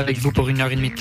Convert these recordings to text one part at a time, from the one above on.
avec vous pour une heure et demie.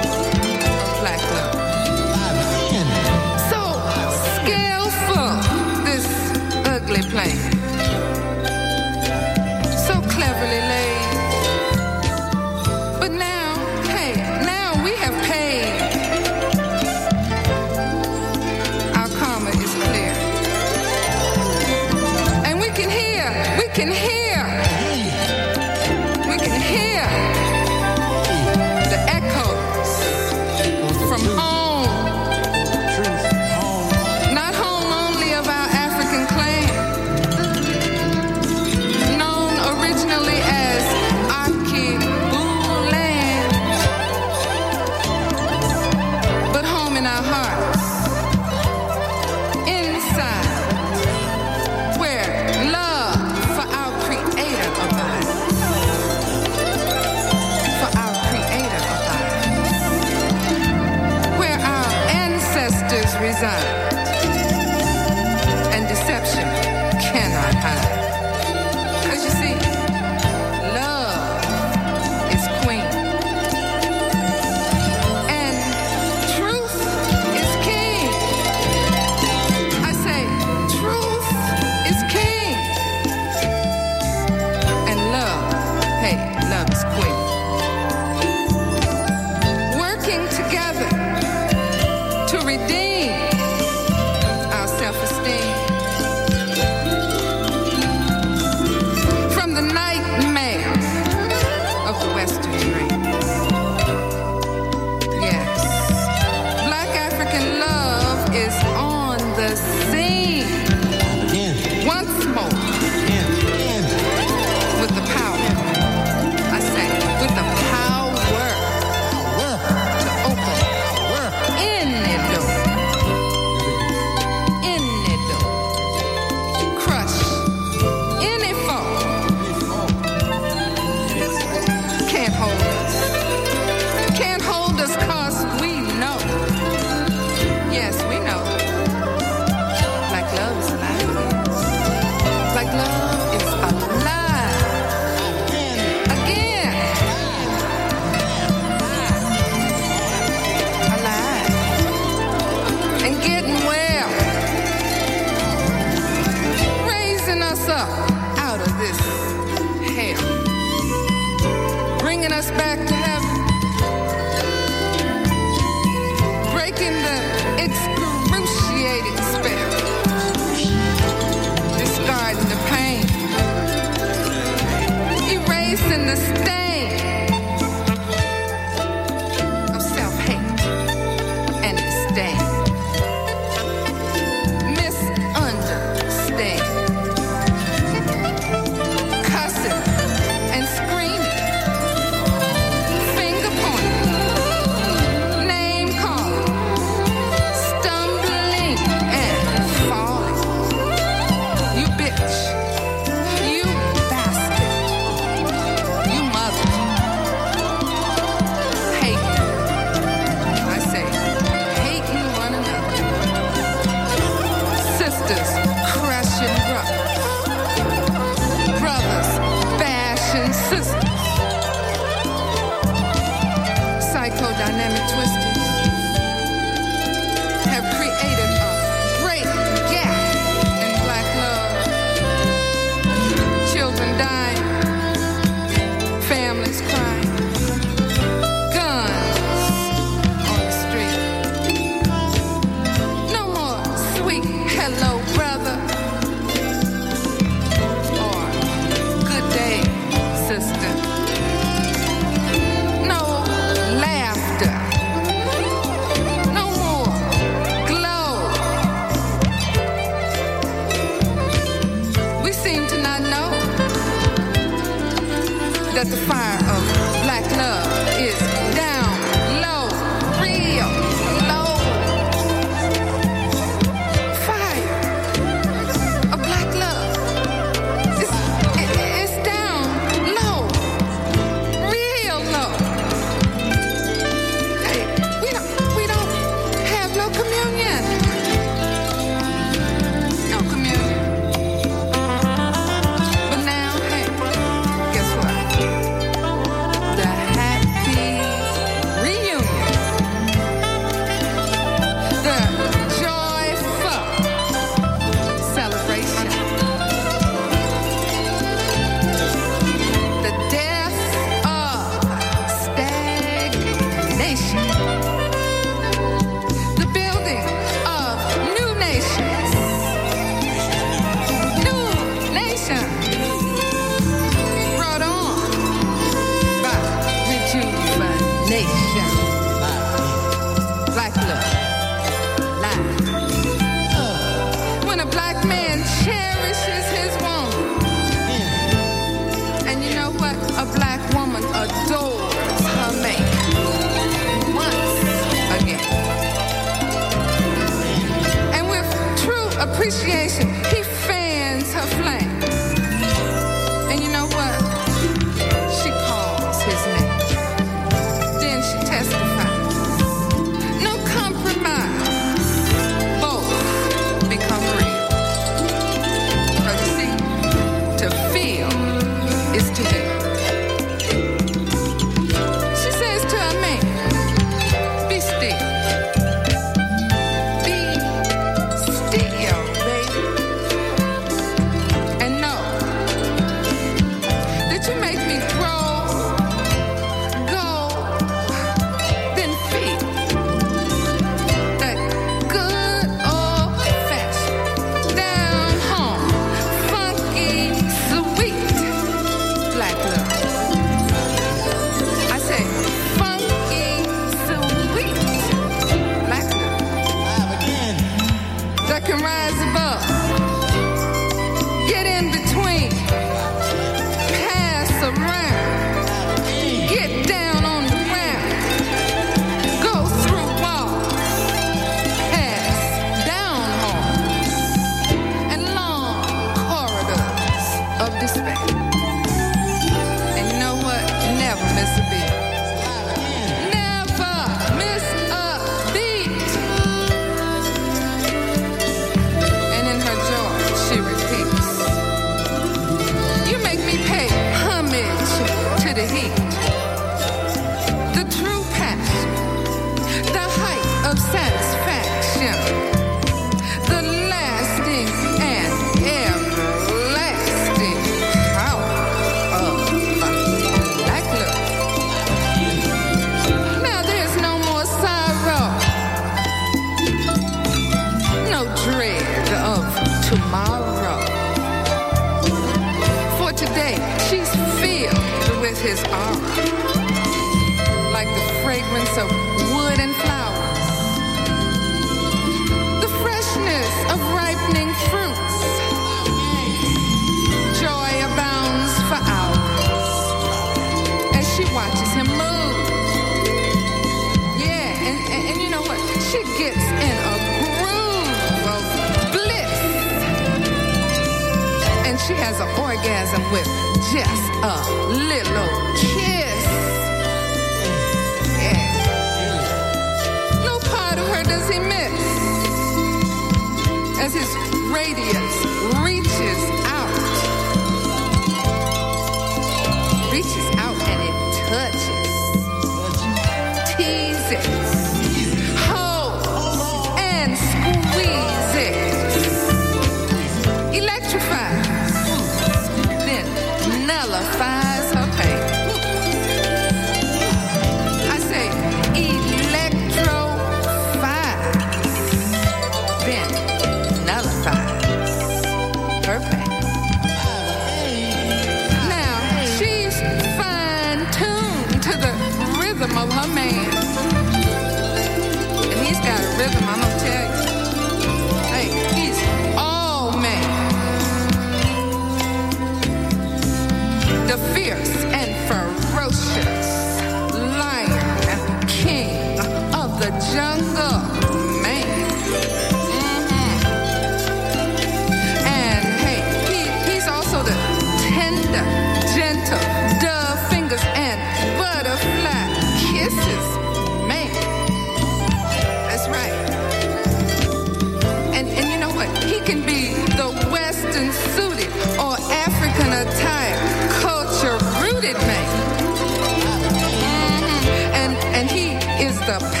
up.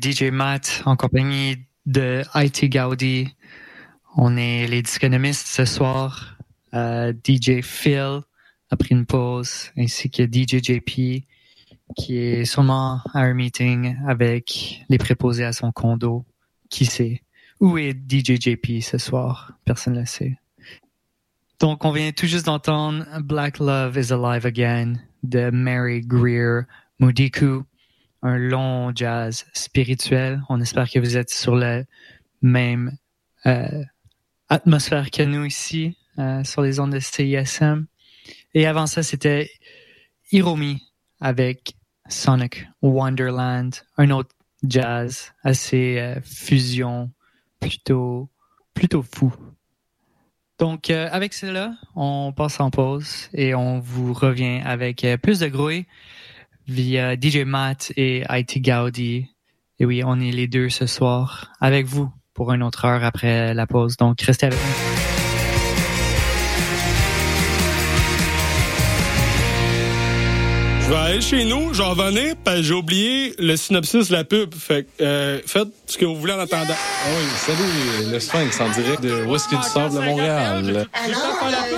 DJ Matt en compagnie de IT Gaudi. On est les disconomistes ce soir. Euh, DJ Phil a pris une pause, ainsi que DJ JP, qui est sûrement à un meeting avec les préposés à son condo. Qui sait? Où est DJ JP ce soir? Personne ne le sait. Donc, on vient tout juste d'entendre Black Love is Alive Again de Mary Greer Mudiku un long jazz spirituel. On espère que vous êtes sur la même euh, atmosphère que nous ici, euh, sur les ondes de CISM. Et avant ça, c'était Hiromi avec Sonic Wonderland, un autre jazz assez euh, fusion, plutôt, plutôt fou. Donc, avec cela, on passe en pause et on vous revient avec plus de grouille via DJ Matt et IT Gaudi. Et oui, on est les deux ce soir avec vous pour une autre heure après la pause. Donc restez avec nous. Je vais aller chez nous, j'en revenais, parce que j'ai oublié le synopsis de la pub. Fait que, euh, faites ce que vous voulez en attendant. Ah Oui, salut, le Sphinx en direct de Whisky du Sable de Montréal?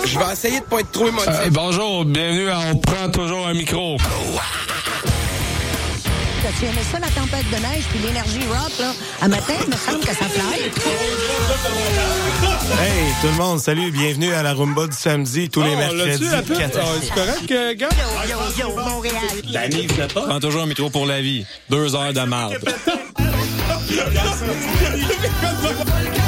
Je vais essayer de pas être trop émotif. Euh, bonjour, bienvenue à On prend toujours un micro. T'as-tu aimé ça, la tempête de neige puis l'énergie rock, là? À matin, il me semble que ça fly. Hey, tout le monde, salut, bienvenue à la Rumba du samedi, tous les Oh, mercredis. l'as-tu, la pub? 4 Ah, C'est correct, euh, gars? Yo, yo, yo, Montréal. Prends toujours un micro pour la vie. Deux heures de marde.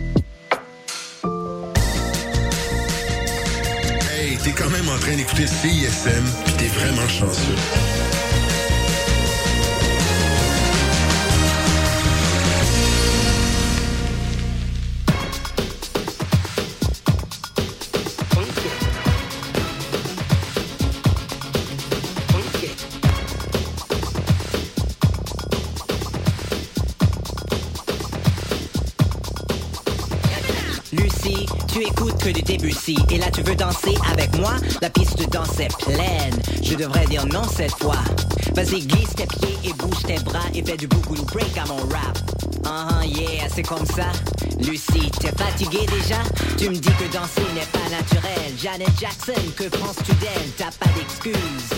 T'es quand même en train d'écouter CISM, pis t'es vraiment chanceux. Que du Debussy Et là tu veux danser avec moi? La piste de danse est pleine. Je devrais dire non cette fois. Vas-y glisse tes pieds et bouge tes bras Et fais du bougoulou break à mon rap. Ah yeah, c'est comme ça. Lucie, t'es fatiguée déjà? Tu me dis que danser n'est pas naturel. Janet Jackson, que penses-tu d'elle? T'as pas d'excuses.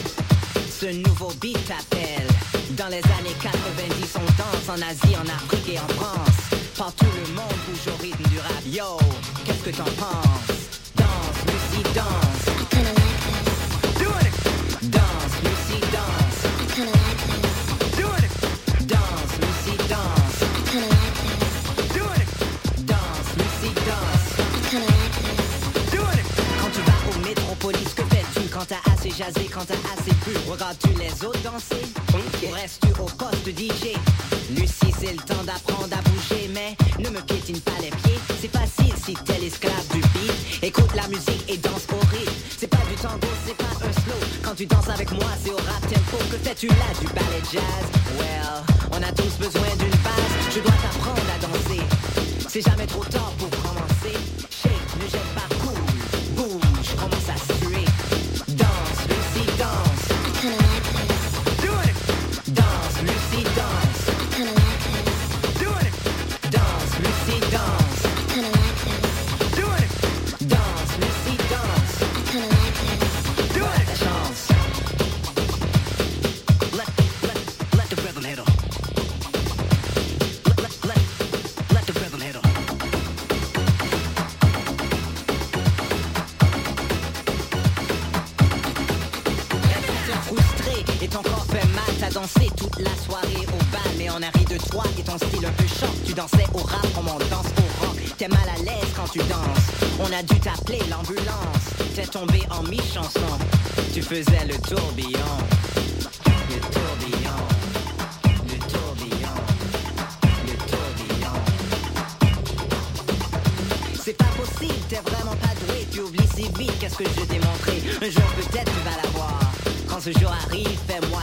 Ce nouveau beat t'appelle. Dans les années 90 on danse en Asie, en Afrique et en France Partout le monde bouge au rythme du rap Yo, qu'est-ce que t'en penses? Danse, Lucie, danse. Do it. Danse, Lucie, danse. Do assez jasé, quand t'as assez bu Regardes-tu les autres danser Ou restes-tu au poste DJ Lucie, c'est le temps d'apprendre à bouger, mais ne me piétine pas les pieds. C'est facile si t'es l'esclave du beat. Écoute la musique et danse au rythme. C'est pas du tango, c'est pas un slow. Quand tu danses avec moi, c'est au rap tempo. Que fais-tu là du ballet jazz? Well, on a tous besoin d'une base. Je dois t'apprendre à danser. C'est jamais trop tard pour On a dû t'appeler l'ambulance. T'es tombé en mi-chanson. Tu faisais le tourbillon. Le tourbillon. Le tourbillon. Le tourbillon. C'est pas possible, t'es vraiment pas doué. Tu oublies si vite, qu'est-ce que je t'ai montré. Un jour peut-être tu vas l'avoir. Quand ce jour arrive, fais-moi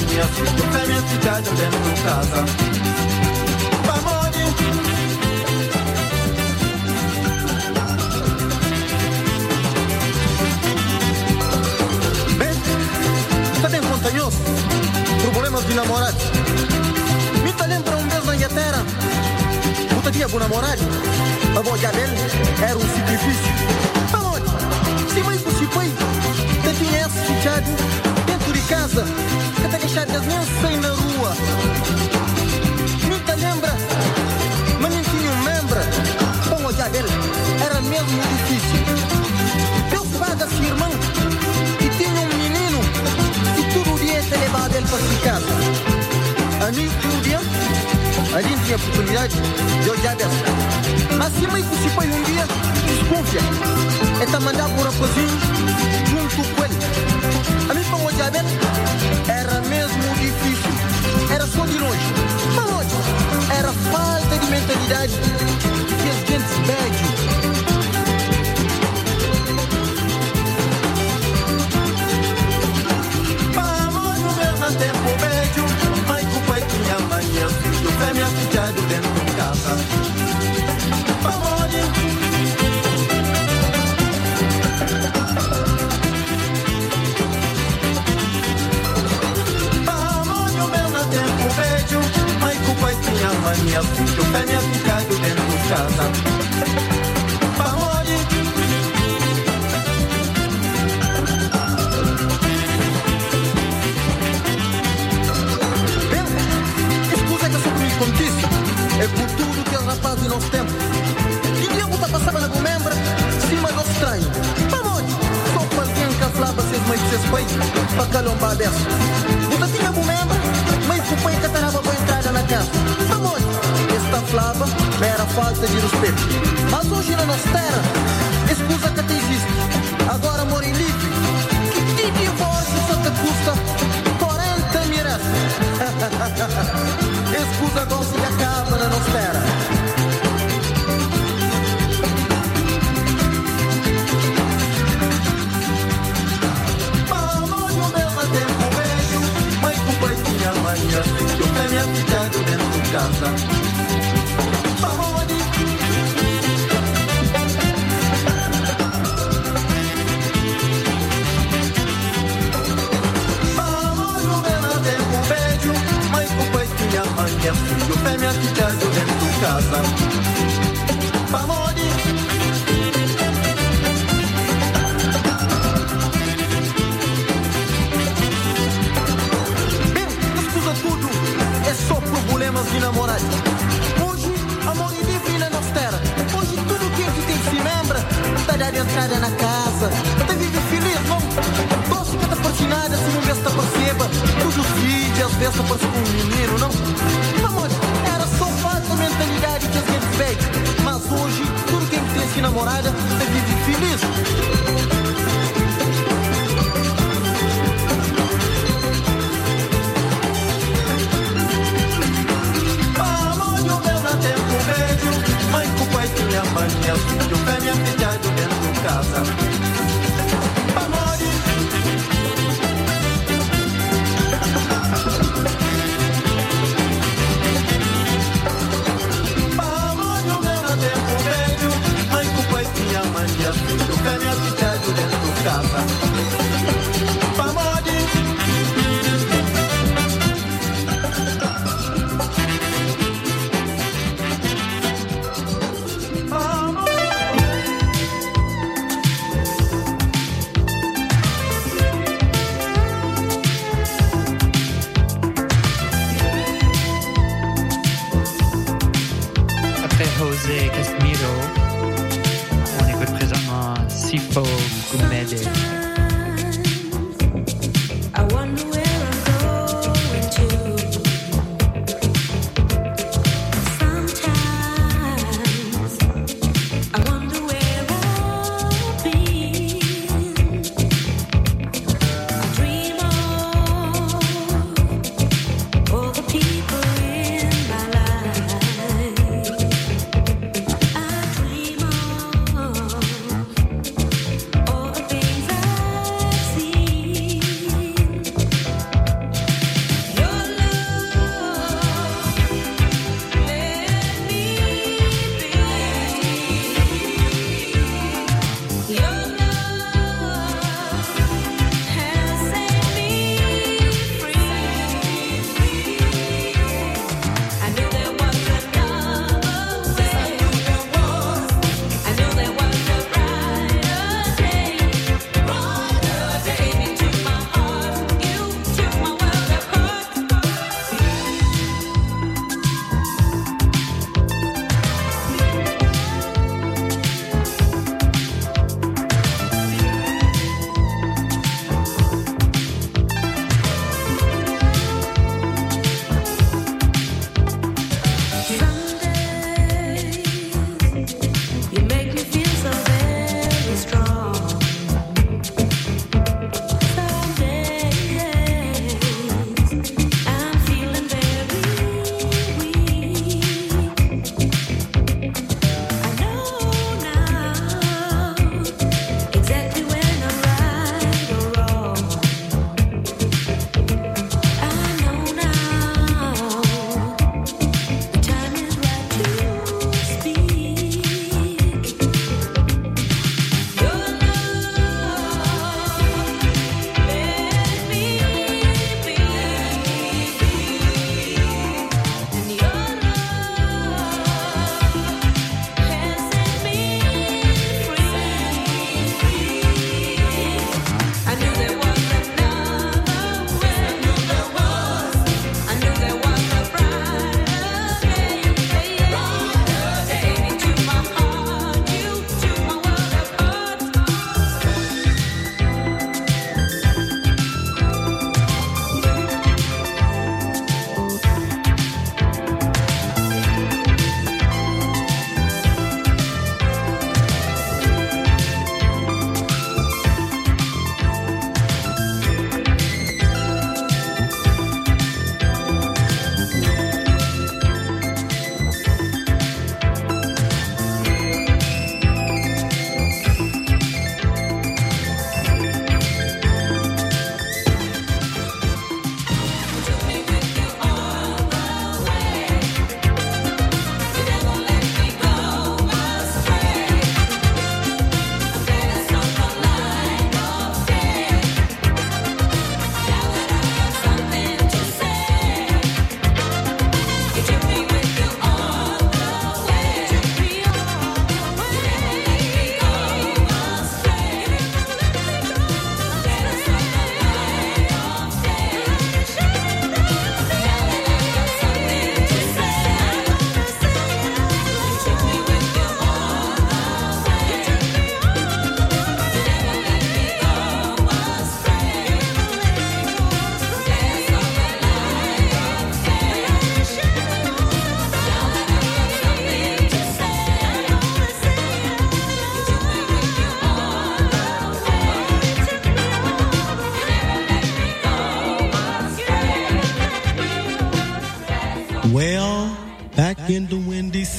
companhia Fico feliz casa Problemas de namorados Me tá talento para um mês na Inglaterra Puta dia com namorado A boia dele era um sacrifício. Amore, se mais por si pai Te tinha esse casa. Que te deixadas nem sem na rua. Tá lembra? Mas nem tinha um membro. Bom, olhar dele era mesmo difícil. Eu paga-se irmão e tinha um menino e todo dia te levava ele para sua casa. A mim, um dia, a gente tinha oportunidade de olhar dessa. Mas se mãe pai um dia, desconfia. É te mandar por rapazinho junto com ele como diabetes, era mesmo difícil. Era só de longe. Só. Era falta de mentalidade que fez gente se perde. Tempo médio, mas o pai tinha manhã, filho me filhado dentro de casa. manière Je fais bien tout cas que t'aimes tout que eu sou comigo como É por tudo que é rapaz do nosso tempo Que dia tá passava na comembra Sim, mas não estranho Vamos Só para alguém que aflava Seus mães de seus pais Para calombar dessa Você tinha comembra Mas o pai que atarrava para entrada na casa. Vamos esta flaba Era falta de respeito. Mas hoje na nossa terra Escusa que até existe. Agora moro em livre Que tipo de divórcio só te custa 40 miras? Escusa gosto de acaba na nossa terra. Mania Eu pé me afijado dentro de casa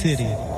City.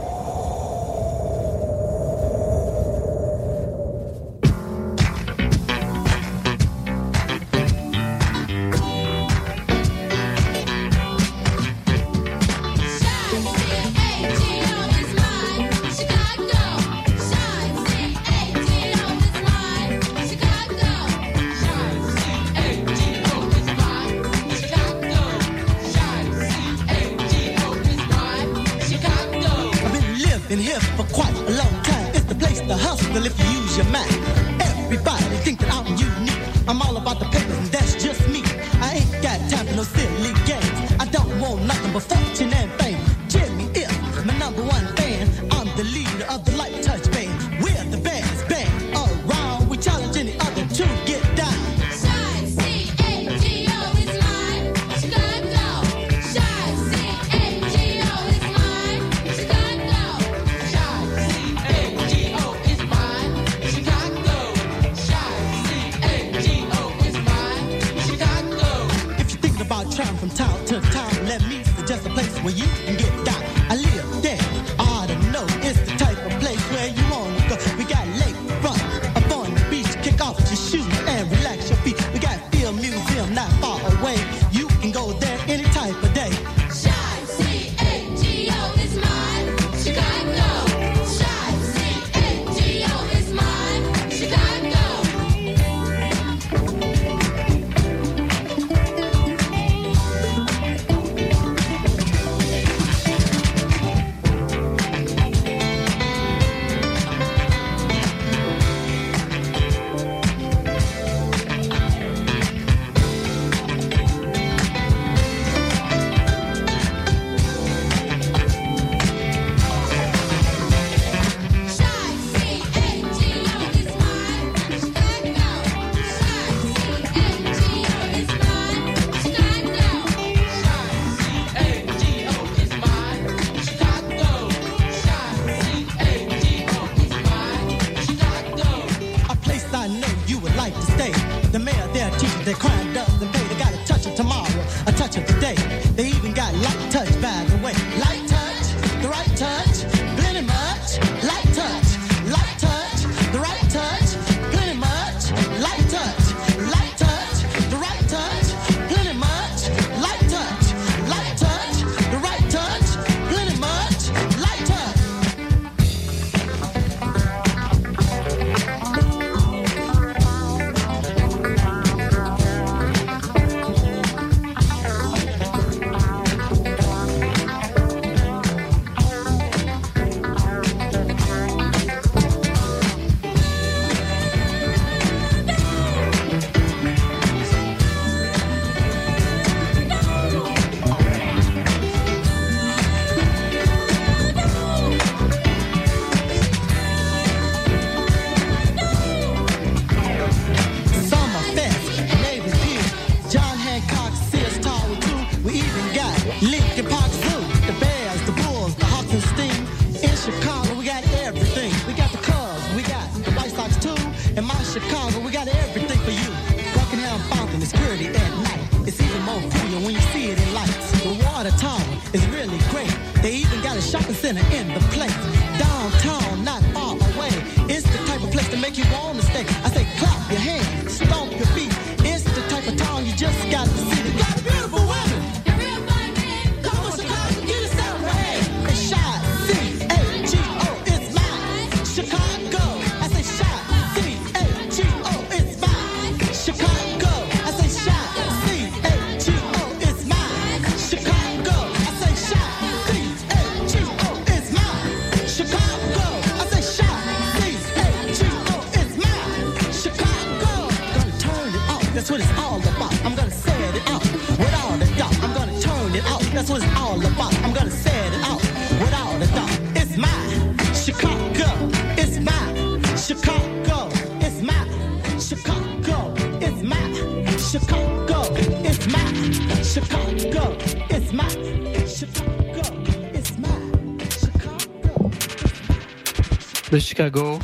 Chicago,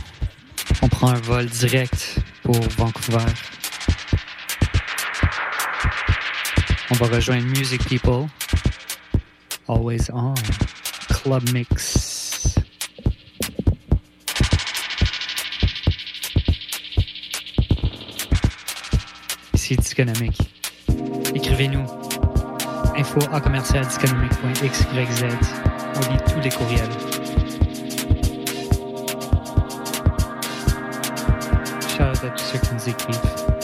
on prend un vol direct pour Vancouver. On va rejoindre Music People Always on. Club Mix. Ici Disconomique. Écrivez-nous. Info à commercial. On lit tous les courriels. Selbsthöchsen Siegfried.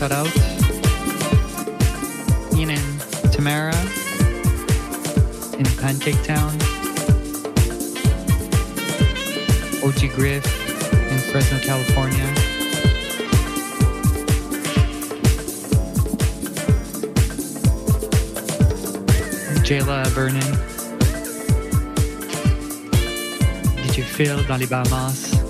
shout out. Ian Tamara in Pancake Town. OG Griff in Fresno, California. Jayla Vernon. Did you dans les Bahamas.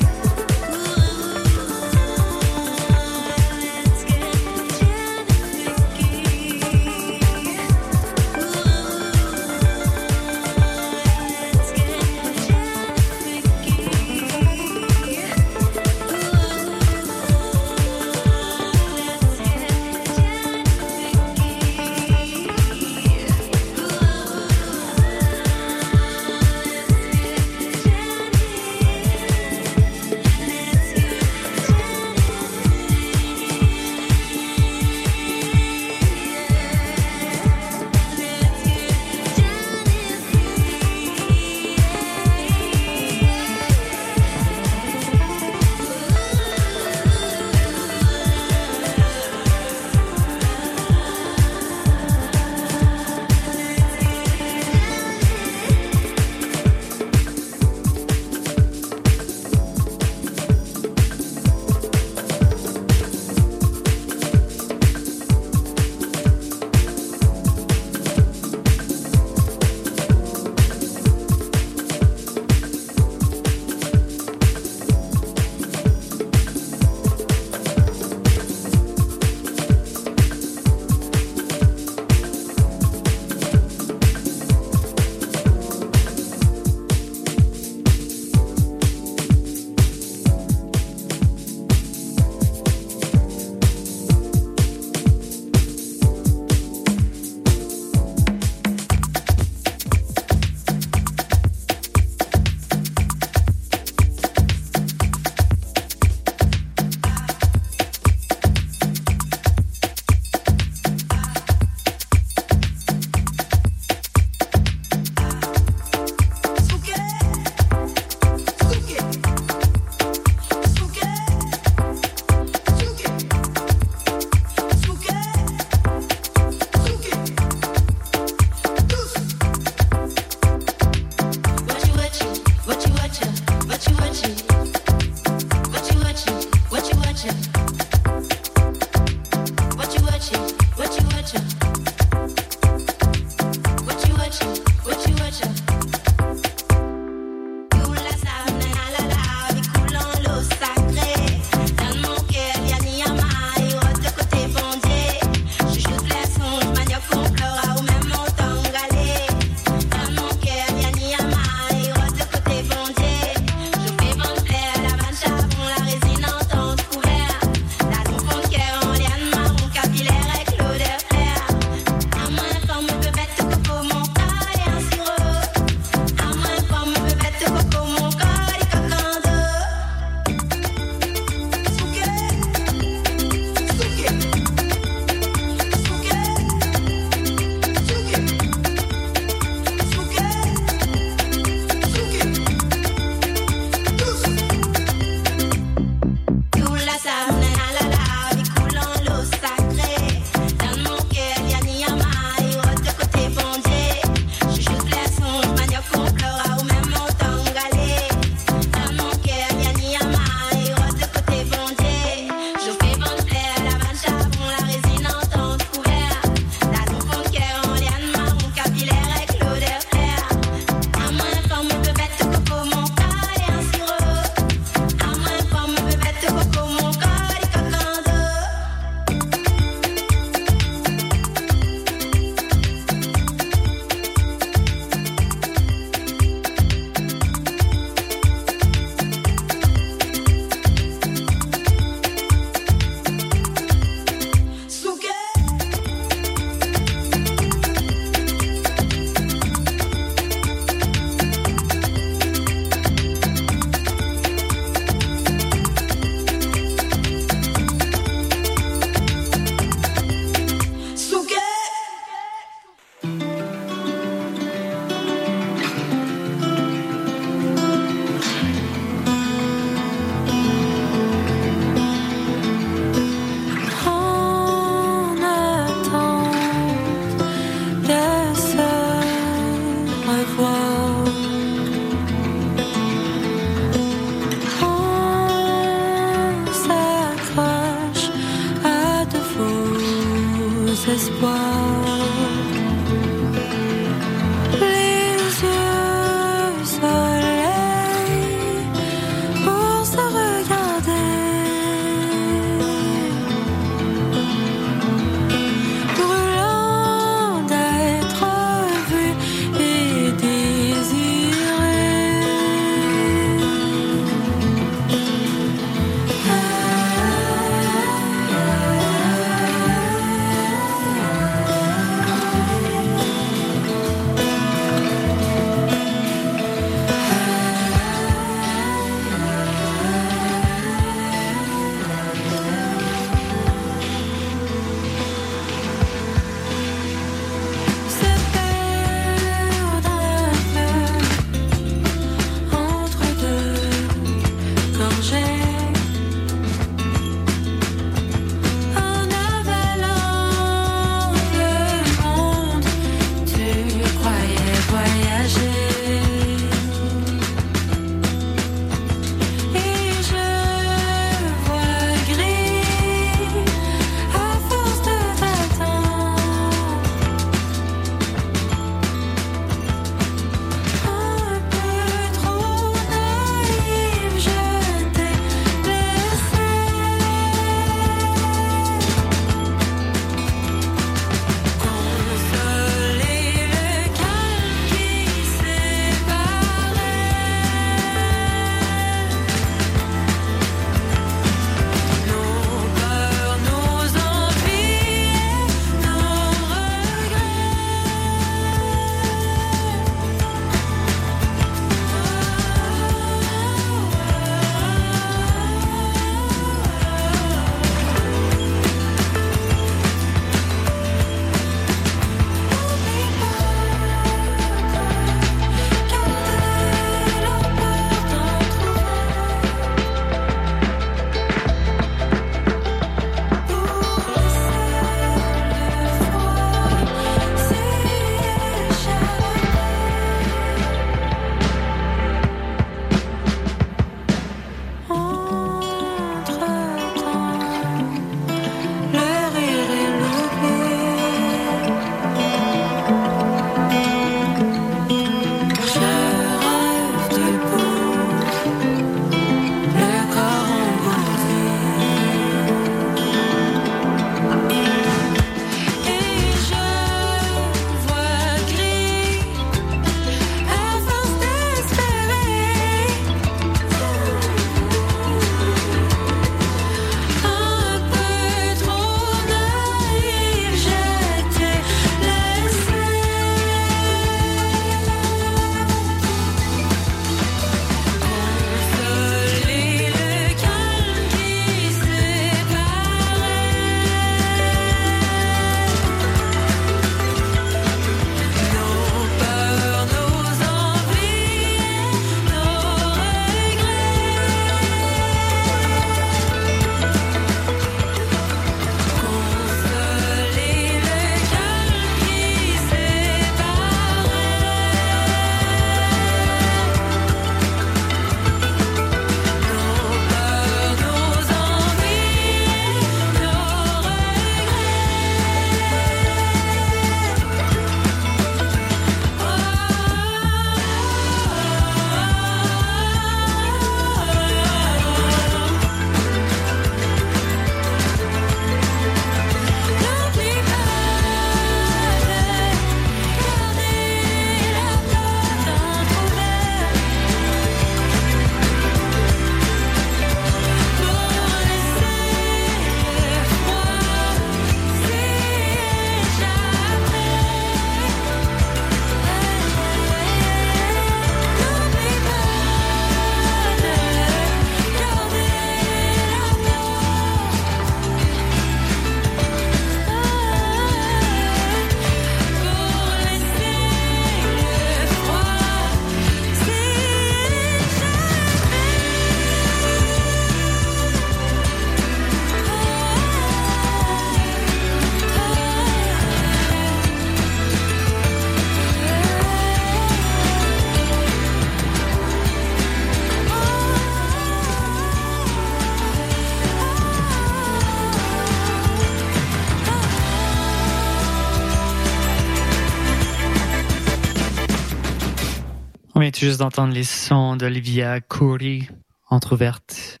d'entendre les sons d'Olivia Coury, entrouverte.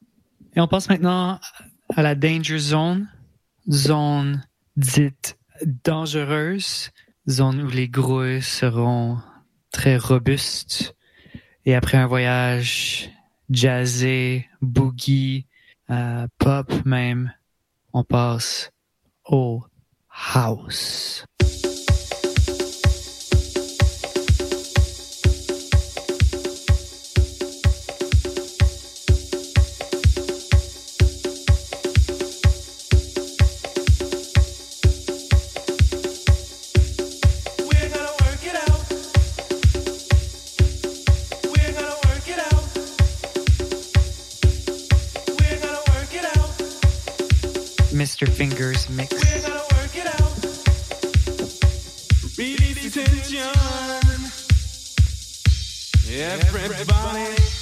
Et on passe maintenant à la Danger Zone, zone dite dangereuse, zone où les grouilles seront très robustes. Et après un voyage jazzé, boogie, euh, pop même, on passe au house. Master Fingers mix. Really Everybody. Everybody.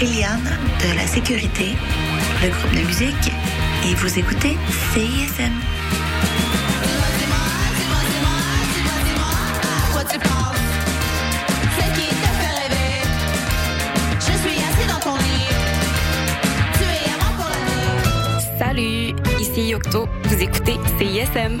Eliane de la Sécurité, le groupe de musique, et vous écoutez CISM. Quoi tu penses C'est qui te fait rêver Je suis assis dans ton lit Tu es à moi pour la Salut, ici Yocto. Vous écoutez CISM.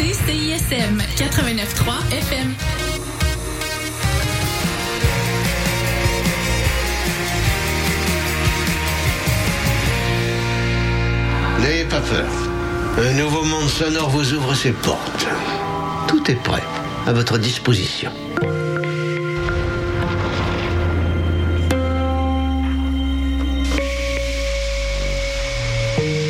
CISM 89.3 FM. N'ayez pas peur. Un nouveau monde sonore vous ouvre ses portes. Tout est prêt, à votre disposition.